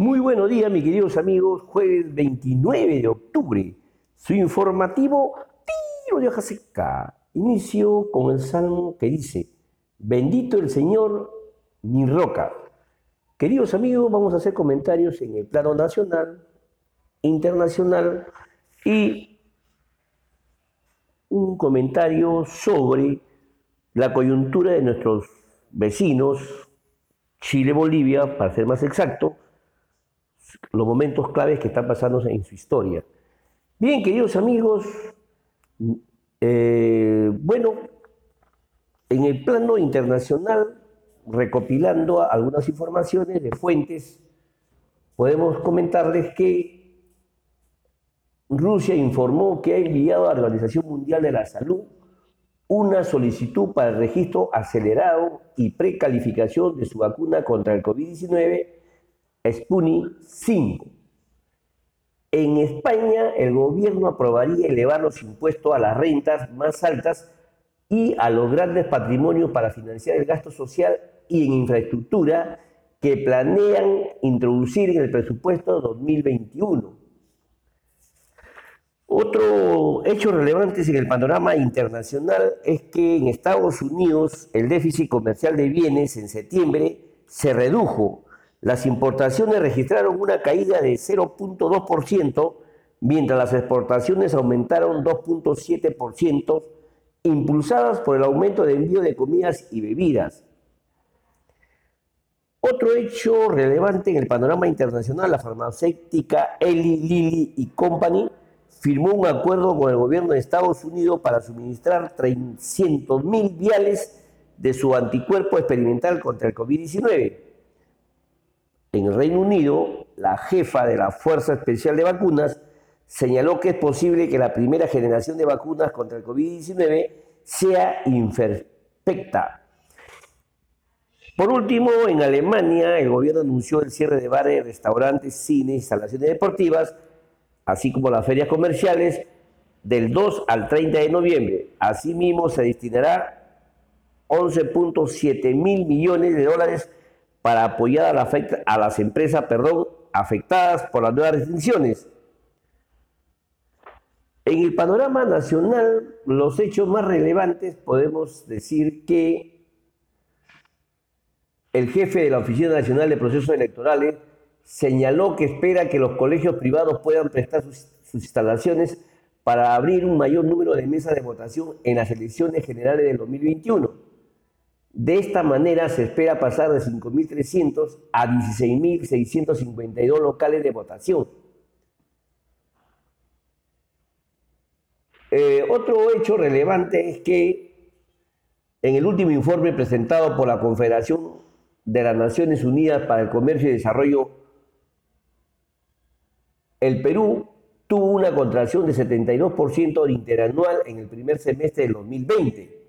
Muy buenos días, mis queridos amigos. Jueves 29 de octubre. Su informativo tiro de hoja seca. Inicio con el salmo que dice: Bendito el Señor, mi roca. Queridos amigos, vamos a hacer comentarios en el plano nacional, internacional y un comentario sobre la coyuntura de nuestros vecinos, Chile-Bolivia, para ser más exacto, los momentos claves que están pasando en su historia. Bien, queridos amigos, eh, bueno, en el plano internacional, recopilando algunas informaciones de fuentes, podemos comentarles que Rusia informó que ha enviado a la Organización Mundial de la Salud una solicitud para el registro acelerado y precalificación de su vacuna contra el COVID-19 Sputnik 5. En España, el gobierno aprobaría elevar los impuestos a las rentas más altas y a los grandes patrimonios para financiar el gasto social y en infraestructura que planean introducir en el presupuesto 2021. Otro hecho relevante en el panorama internacional es que en Estados Unidos el déficit comercial de bienes en septiembre se redujo las importaciones registraron una caída de 0.2%, mientras las exportaciones aumentaron 2.7%, impulsadas por el aumento de envío de comidas y bebidas. Otro hecho relevante en el panorama internacional, la farmacéutica Eli Lilly y Company firmó un acuerdo con el gobierno de Estados Unidos para suministrar 300.000 viales de su anticuerpo experimental contra el COVID-19 en el Reino Unido, la jefa de la Fuerza Especial de Vacunas señaló que es posible que la primera generación de vacunas contra el COVID-19 sea imperfecta. Por último, en Alemania, el gobierno anunció el cierre de bares, restaurantes, cines, instalaciones deportivas, así como las ferias comerciales, del 2 al 30 de noviembre. Asimismo, se destinará 11.7 mil millones de dólares para apoyar a, las empresas afectadas por las nuevas restricciones. En el panorama nacional, los hechos más relevantes podemos decir que el jefe de la Oficina Nacional de Procesos Electorales señaló que espera que los colegios privados puedan prestar sus, sus instalaciones para abrir un mayor número de mesas de votación en las elecciones generales del 2021 de esta manera se espera pasar de 5.300 a 16.652 locales de votación. Eh, otro hecho relevante es que en el último informe presentado por la Confederación de las Naciones Unidas para el Comercio y Desarrollo, el Perú tuvo una contracción de 72% interanual en el primer semestre del 2020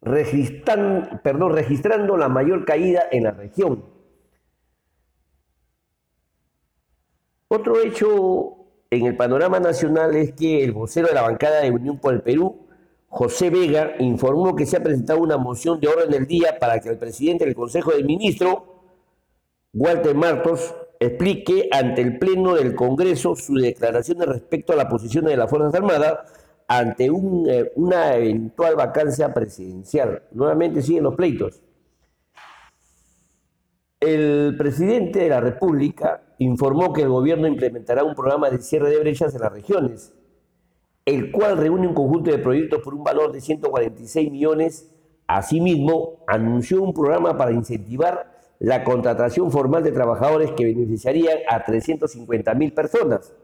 perdón, registrando la mayor caída en la región. Otro hecho en el panorama nacional es que el vocero de la bancada de Unión por el Perú, José Vega, informó que se ha presentado una moción de orden del día para que el presidente del Consejo de Ministros, Walter Martos, explique ante el Pleno del Congreso su declaración respecto a la posición de las Fuerzas Armadas ante eh, una eventual vacancia presidencial. Nuevamente siguen los pleitos. El presidente de la República informó que el gobierno implementará un programa de cierre de brechas en las regiones, el cual reúne un conjunto de proyectos por un valor de 146 millones. Asimismo, anunció un programa para incentivar la contratación formal de trabajadores que beneficiarían a 350 mil personas.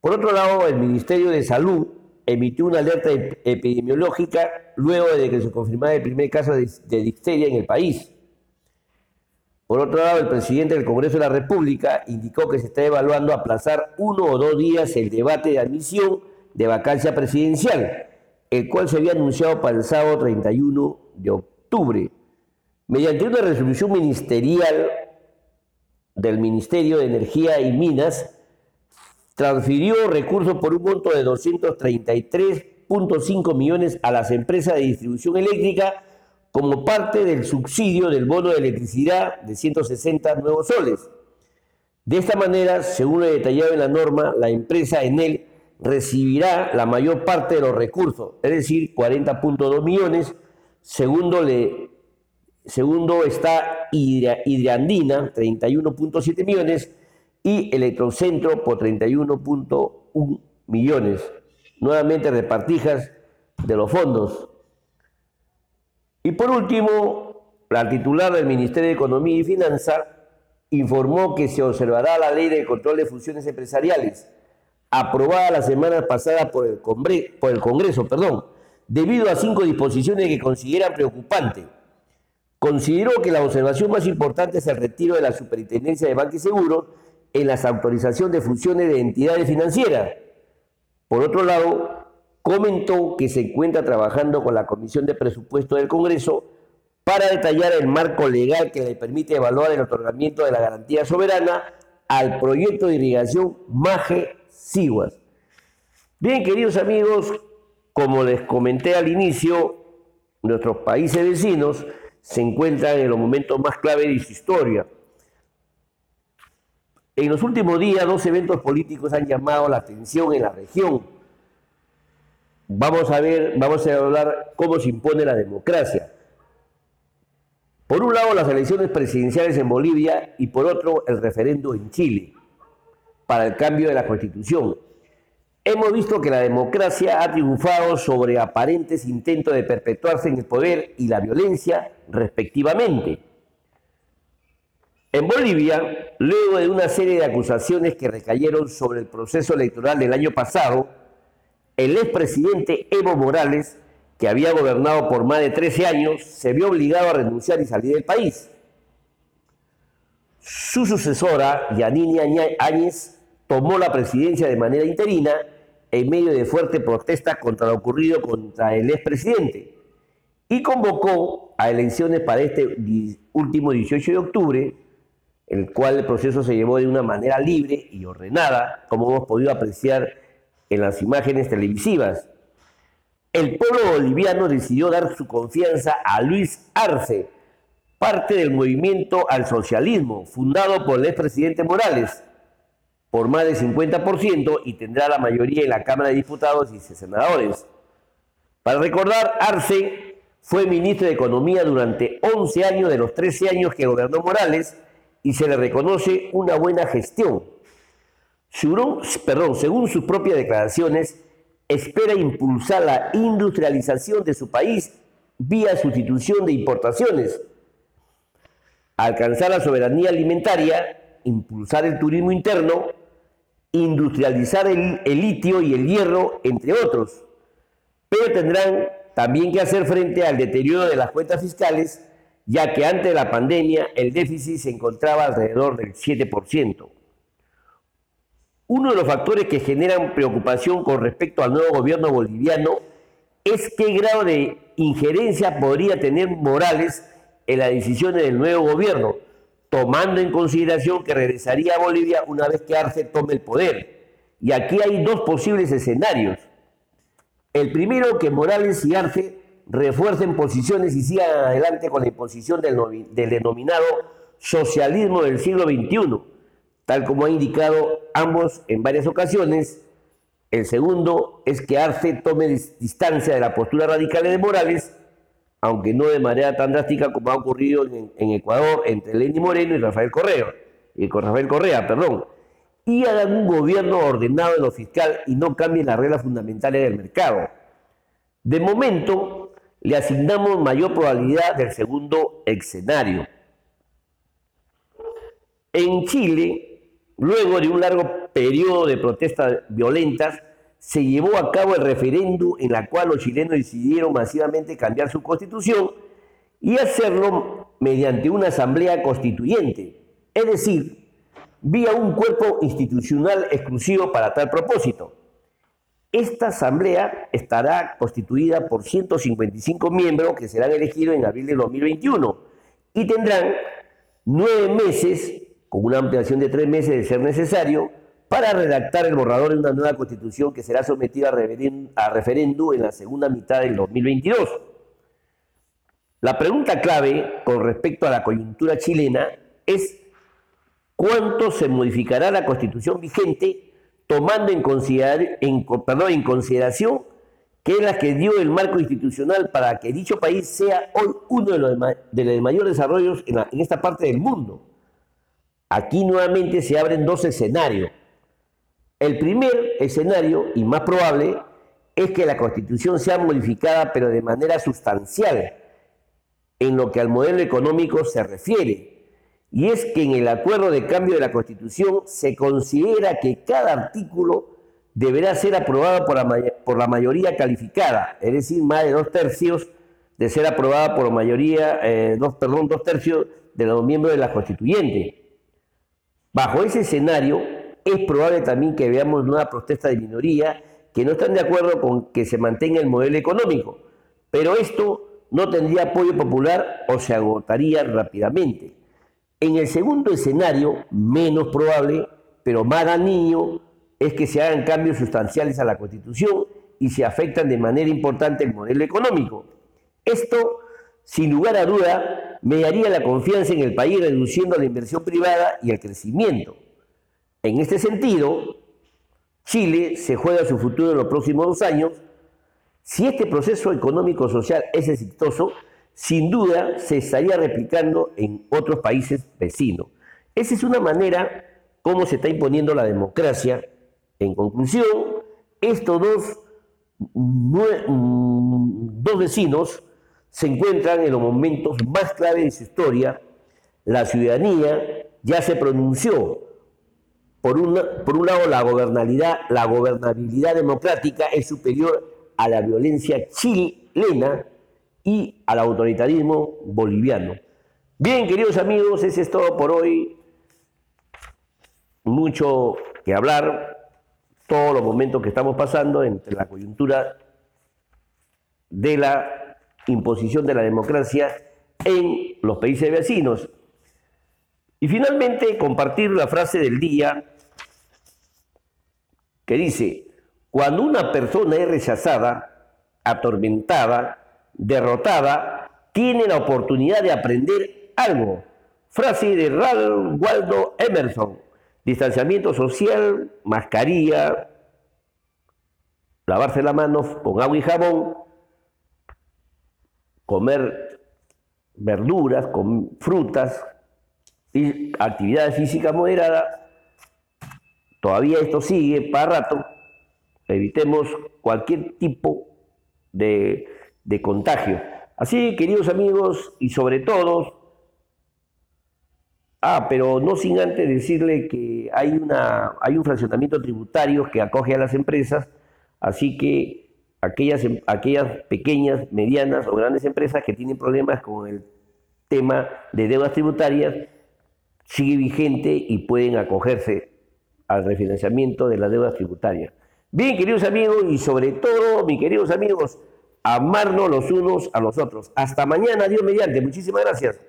Por otro lado, el Ministerio de Salud emitió una alerta epidemiológica luego de que se confirmara el primer caso de, difteria en el país. Por otro lado, el presidente del Congreso de la República indicó que se está evaluando aplazar uno o dos días el debate de admisión de vacancia presidencial, el cual se había anunciado para el sábado 31 de octubre. Mediante una resolución ministerial del Ministerio de Energía y Minas, transfirió recursos por un monto de 233.5 millones a las empresas de distribución eléctrica como parte del subsidio del bono de electricidad de 160 nuevos soles. De esta manera, según lo detallado en la norma, la empresa Enel recibirá la mayor parte de los recursos, es decir, 40.2 millones. Segundo, le, segundo está Hidrandina, 31.7 millones, y Electrocentro por 31.1 millones. Nuevamente repartijas de los fondos. Y por último, la titular del Ministerio de Economía y Finanza informó que se observará la ley de control de funciones empresariales, aprobada la semana pasada por el, por el Congreso, perdón, debido a cinco disposiciones que consideran preocupantes. Consideró que la observación más importante es el retiro de la Superintendencia de Banco y Seguros en las autorizaciones de funciones de entidades financieras. Por otro lado, comentó que se encuentra trabajando con la Comisión de Presupuesto del Congreso para detallar el marco legal que le permite evaluar el otorgamiento de la garantía soberana al proyecto de irrigación Maje-Siguas. Bien, queridos amigos, como les comenté al inicio, nuestros países vecinos se encuentran en los momentos más clave de su historia. En los últimos días, dos eventos políticos han llamado la atención en la región. Vamos a ver, vamos a hablar cómo se impone la democracia. Por un lado, las elecciones presidenciales en Bolivia y por otro, el referendo en Chile para el cambio de la constitución. Hemos visto que la democracia ha triunfado sobre aparentes intentos de perpetuarse en el poder y la violencia, respectivamente. En Bolivia, luego de una serie de acusaciones que recayeron sobre el proceso electoral del año pasado, el expresidente Evo Morales que había gobernado por más de 13 años, se vio obligado a renunciar y salir del país. Su sucesora, Yanine Áñez, tomó la presidencia de manera interina en medio de fuerte protesta contra lo ocurrido contra el expresidente y convocó a elecciones para este último 18 de octubre, el cual el proceso se llevó de una manera libre y ordenada, como hemos podido apreciar en las imágenes televisivas el pueblo boliviano decidió dar su confianza a Luis Arce, parte del movimiento al socialismo, fundado por el expresidente Morales, por más del 50% y tendrá la mayoría en la Cámara de Diputados y senadores. Para recordar, Arce fue ministro de Economía durante 11 años de los 13 años que gobernó Morales y se le reconoce una buena gestión. Perdón, según sus propias declaraciones, espera impulsar la industrialización de su país vía sustitución de importaciones, alcanzar la soberanía alimentaria, impulsar el turismo interno, industrializar el, litio y el hierro, entre otros. Pero tendrán también que hacer frente al deterioro de las cuentas fiscales, ya que antes de la pandemia el déficit se encontraba alrededor del 7%. Uno de los factores que generan preocupación con respecto al nuevo gobierno boliviano es qué grado de injerencia podría tener Morales en las decisiones del nuevo gobierno, tomando en consideración que regresaría a Bolivia una vez que Arce tome el poder. Y aquí hay dos posibles escenarios. El primero, que Morales y Arce refuercen posiciones y sigan adelante con la imposición del, del denominado socialismo del siglo XXI tal como ha indicado ambos en varias ocasiones. El segundo es que Arce tome distancia de la postura radical de Morales, aunque no de manera tan drástica como ha ocurrido en, Ecuador entre Lenny Moreno y Rafael Correa, y con Rafael Correa, perdón, y hagan un gobierno ordenado en lo fiscal y no cambien las reglas fundamentales del mercado. De momento, le asignamos mayor probabilidad del segundo escenario. En Chile, Luego de un largo periodo de protestas violentas, se llevó a cabo el referéndum en la cual los chilenos decidieron masivamente cambiar su constitución y hacerlo mediante una asamblea constituyente, es decir, vía un cuerpo institucional exclusivo para tal propósito. Esta asamblea estará constituida por 155 miembros que serán elegidos en abril de 2021 y tendrán nueve meses con una ampliación de tres meses de ser necesario, para redactar el borrador de una nueva constitución que será sometida a, referéndum en la segunda mitad del 2022. La pregunta clave con respecto a la coyuntura chilena es cuánto se modificará la constitución vigente tomando en, consideración que es la que dio el marco institucional para que dicho país sea hoy uno de los de, mayores desarrollos en esta parte del mundo. Aquí nuevamente se abren dos escenarios. El primer escenario, y más probable, es que la constitución sea modificada pero de manera sustancial en lo que al modelo económico se refiere. Y es que en el acuerdo de cambio de la constitución se considera que cada artículo deberá ser aprobado por la, mayoría calificada, es decir, más de dos tercios de ser aprobada por la mayoría, eh, dos, perdón, dos tercios de los miembros de la constituyente. Bajo ese escenario, es probable también que veamos una protesta de minoría que no están de acuerdo con que se mantenga el modelo económico, pero esto no tendría apoyo popular o se agotaría rápidamente. En el segundo escenario, menos probable, pero más dañino, es que se hagan cambios sustanciales a la Constitución y se afectan de manera importante el modelo económico. Esto, sin lugar a duda, me daría la confianza en el país reduciendo la inversión privada y el crecimiento. En este sentido, Chile se juega su futuro en los próximos dos años. Si este proceso económico-social es exitoso, sin duda se estaría replicando en otros países vecinos. Esa es una manera como se está imponiendo la democracia en conclusión, estos dos, mm, vecinos se encuentran en los momentos más claves de su historia. La ciudadanía ya se pronunció. Por, por un lado, la gobernabilidad, la gobernabilidad democrática es superior a la violencia chilena y al autoritarismo boliviano. Bien, queridos amigos, ese es todo por hoy. Mucho que hablar todos los momentos que estamos pasando entre la coyuntura de la imposición de la democracia en los países vecinos. Y finalmente compartir la frase del día que dice, cuando una persona es rechazada, atormentada, derrotada, tiene la oportunidad de aprender algo. Frase de Ralph Waldo Emerson distanciamiento social, mascarilla, lavarse la mano con agua y jabón, comer verduras, con frutas y actividad física moderada. Todavía esto sigue para rato. Evitemos cualquier tipo de, de contagio. Así, queridos amigos, y sobre todo, Ah, pero no sin antes decirle que hay, una, hay un fraccionamiento tributario que acoge a las empresas, así que aquellas, em, aquellas pequeñas, medianas o grandes empresas que tienen problemas con el tema de deudas tributarias, sigue vigente y pueden acogerse al refinanciamiento de las deudas tributarias. Bien, queridos amigos, y sobre todo, mis queridos amigos, amarnos los unos a los otros. Hasta mañana, Dios mediante. Muchísimas gracias.